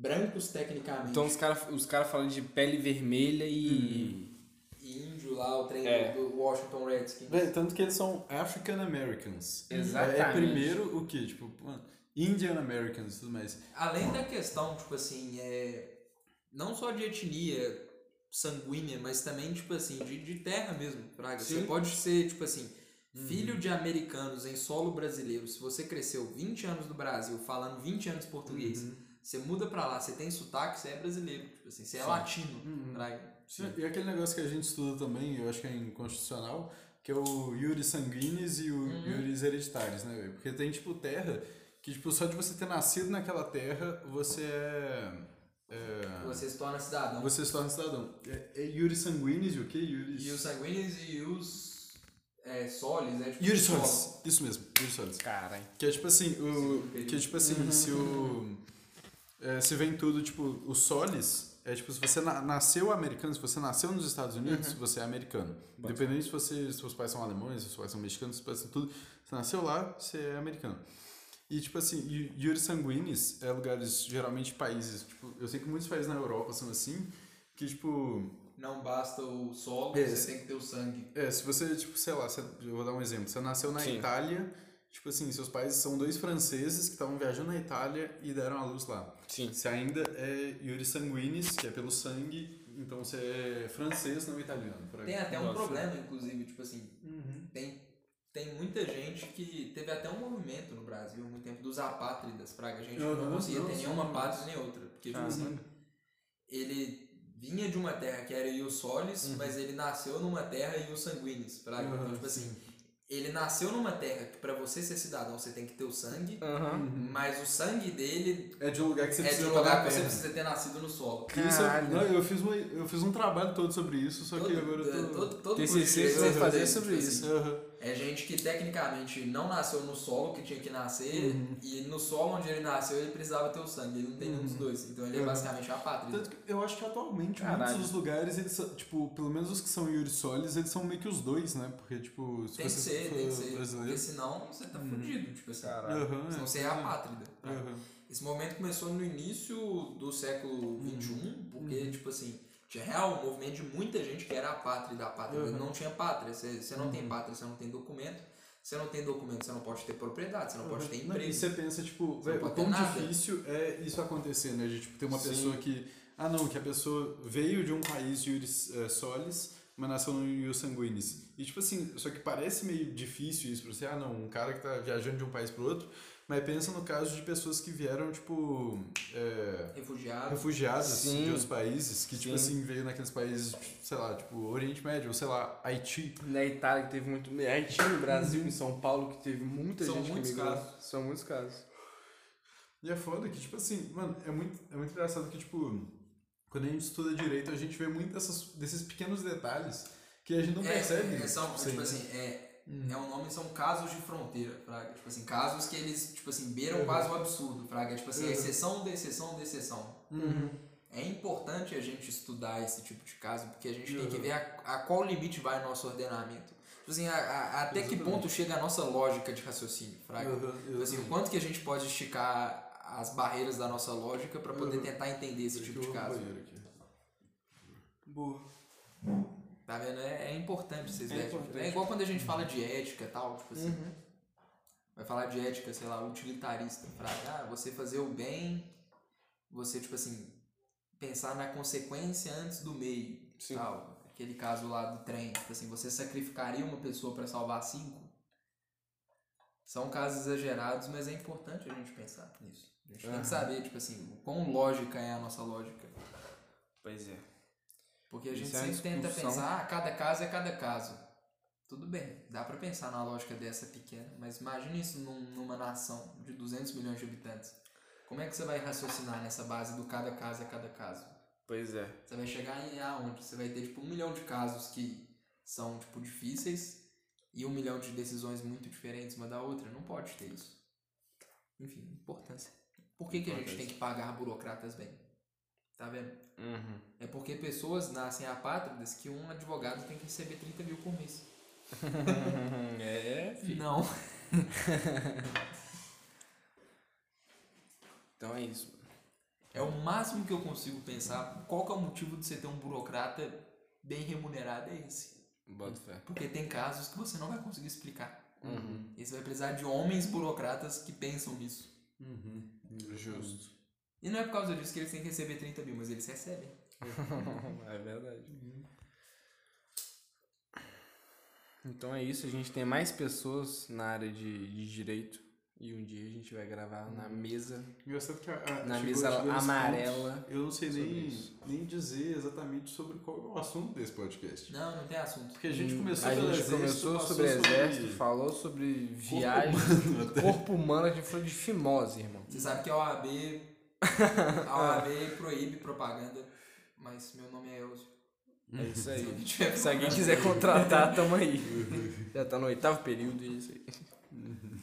brancos tecnicamente. Então os caras os cara falam de pele vermelha e. índio lá, o trem É. do Washington Redskins. Véi, tanto que eles são African Americans. Exatamente. É primeiro o quê? Tipo, Indian Americans e tudo mais. Além da questão, tipo assim, é, não só de etnia sanguínea, mas também, tipo assim, de, de terra mesmo, Praga. Você Sim. pode ser, tipo assim, filho de americanos em solo brasileiro. Se você cresceu 20 anos no Brasil, falando 20 anos português, você muda pra lá, você tem sotaque, você é brasileiro. Tipo assim, você é latino, Praga. E aquele negócio que a gente estuda também, eu acho que é inconstitucional, que é o Iuris sanguinis e o Uhum. Iuris hereditários, né, velho? Porque tem, tipo, terra que, tipo, só de você ter nascido naquela terra, você é... é Você se torna cidadão. você se torna cidadão. É, é Iuris sanguinis e o quê? Iuris... E os sanguíneos e os é, solis, é tipo Iuris solo. solis. Isso mesmo, Iuris solis. Caralho. Que é tipo assim, o, que é tipo assim, se o é, se vem tudo tipo os solis, é tipo se você na- nasceu americano, se você nasceu nos Estados Unidos, você é americano. Independente se você se seus pais são alemães, se seus pais são mexicanos, se seus pais são tudo, você nasceu lá, você é americano. E tipo assim, i- iuris sanguinis é lugares geralmente países, tipo, eu sei que muitos países na Europa são assim, que tipo Não basta o solo, É, você tem que ter o sangue. é, se você, tipo, sei lá, você- eu vou dar um exemplo. Você nasceu na Sim. Itália, tipo assim, seus pais são dois franceses que estavam viajando na Itália e deram a luz lá. Sim. Você ainda é iuris sanguinis, que é pelo sangue, então você é francês, não italiano. Tem até um Nossa. problema, inclusive, tipo assim, tem, tem muita gente que teve até um movimento no Brasil muito tempo dos apátridas, praga. A gente não Aham, conseguia ter nossa, nenhuma pátria nem outra. Porque, tipo assim, Caralho. ele vinha de uma terra que era Ius Solis, mas ele nasceu numa terra Ius Sanguinis, praga. Então, tipo assim, ele nasceu numa terra que pra você ser cidadão você tem que ter o sangue, Aham. mas o sangue dele É de um lugar que você é de precisa um lugar que você precisa ter nascido no solo. Isso, eu- Caralho. não, eu, fiz uma, eu fiz um trabalho todo sobre isso, só que Todo- agora eu tô... todo, todo TCC você fazer sobre tipo isso. assim, Aham. É gente que tecnicamente não nasceu no solo que tinha que nascer e no solo onde ele nasceu ele precisava ter o sangue. Ele não tem nenhum dos dois. Então ele é Uhum. basicamente a pátria. Tanto que eu acho que atualmente Caralho. muitos dos lugares, eles são, tipo, pelo menos os que são Yuri Solis, eles são meio que os dois, né? Porque, tipo, se Tem que você ser, for tem que ser. Porque brasileiro. senão você tá fudido. Tipo assim. Caralho. Aham, Senão é. você é apátrida. Aham. Esse movimento começou no início do século XXI, porque, tipo assim, tinha real um movimento de muita gente que era apátrida. Apátrida Uhum. não tinha pátria. Você, você não tem pátria, você não tem documento. Você não tem documento, você não pode ter propriedade, você não pode ter Não, emprego. E você pensa, tipo, não velho, o quão nada. difícil é isso acontecer, né? De tipo, ter uma Sim. pessoa que. Ah, não, que a pessoa veio de um país juris eh, solis, mas nasceu no ius sanguinis. E tipo assim, só que parece meio difícil isso pra você. Ah, não, um cara que tá viajando de um país pro outro. Mas pensa no caso de pessoas que vieram, tipo. eh, Refugiado. refugiados Sim. de outros países, que, tipo Sim. assim, veio naqueles países, sei lá, tipo, Oriente Médio, ou sei lá, Haiti. Na Itália que teve muito. Haiti no Brasil, em São Paulo, que teve muita São gente muitos que migrou. casos. São muitos casos. E é foda que, tipo assim, mano, é muito, é muito engraçado que, tipo, quando a gente estuda direito, a gente vê muito dessas, desses pequenos detalhes que a gente não É, percebe. é, são, tipo assim, é, é um nome, são casos de fronteira, fraga. Tipo assim, casos que eles, tipo assim, beiram Uhum. quase o absurdo, fraga. Tipo assim, Uhum. exceção de exceção de exceção. Uhum. É importante a gente estudar esse tipo de caso, porque a gente tem que Uhum. ver a, a qual limite vai o nosso ordenamento. Tipo assim, a- a- até que Exatamente. ponto chega a nossa lógica de raciocínio, fraga. Uhum, Tipo assim, o exatamente. quanto que a gente pode esticar as barreiras da nossa lógica pra poder Uhum. tentar entender esse tipo de caso. Boa. Tá vendo? É, é importante vocês É importante. É igual quando a gente fala de ética e tal, tipo assim. Vai falar de ética, sei lá, utilitarista. Fraga, ah, você fazer o bem, você, tipo assim, pensar na consequência antes do meio. Sim. Tal. Aquele caso lá do trem, tipo assim, você sacrificaria uma pessoa pra salvar cinco? São casos exagerados, mas é importante a gente pensar nisso. A gente tem Aham. que saber, tipo assim, o quão lógica é a nossa lógica. Pois é. Porque a gente Isso é uma sempre tenta pensar, ah, cada caso é cada caso. Tudo bem, dá pra pensar na lógica dessa pequena, mas imagine isso num- numa nação de 200 milhões de habitantes. Como é que você vai raciocinar nessa base do cada caso é cada caso? Pois é. Você vai chegar em aonde? Você vai ter tipo um milhão de casos que são tipo difíceis e um milhão de decisões muito diferentes uma da outra. Não pode ter isso. Enfim, importância. Por que, que a gente tem que pagar burocratas bem? Tá vendo? Uhum. É porque pessoas nascem apátridas que um advogado tem que receber 30 mil por mês. é, filho. Não. Então é isso. É o máximo que eu consigo pensar. Qual que é o motivo de você ter um burocrata bem remunerado? É esse. Bota fé. Porque tem casos que você não vai conseguir explicar. Uhum. E você vai precisar de homens burocratas que pensam nisso. Uhum. Justo. E não é por causa disso que eles têm que receber 30 mil, mas eles recebem. é verdade. Então é isso, a gente tem mais pessoas na área de, de direito. E um dia a gente vai gravar na mesa, Engraçado que a, a, na mesa amarela. Eu não sei sobre nem, nem dizer exatamente sobre qual é o assunto desse podcast. Não, não tem assunto. Porque a gente começou a gente exército, começou sobre exército, falou sobre viagem, humano até. corpo humano, a gente falou de fimose, irmão. Você sabe que a OAB, a OAB proíbe propaganda, mas meu nome é Elzo. É isso Se aí. alguém tiver Se alguém quiser contratar, tamo aí. Já tá no oitavo período e é isso aí.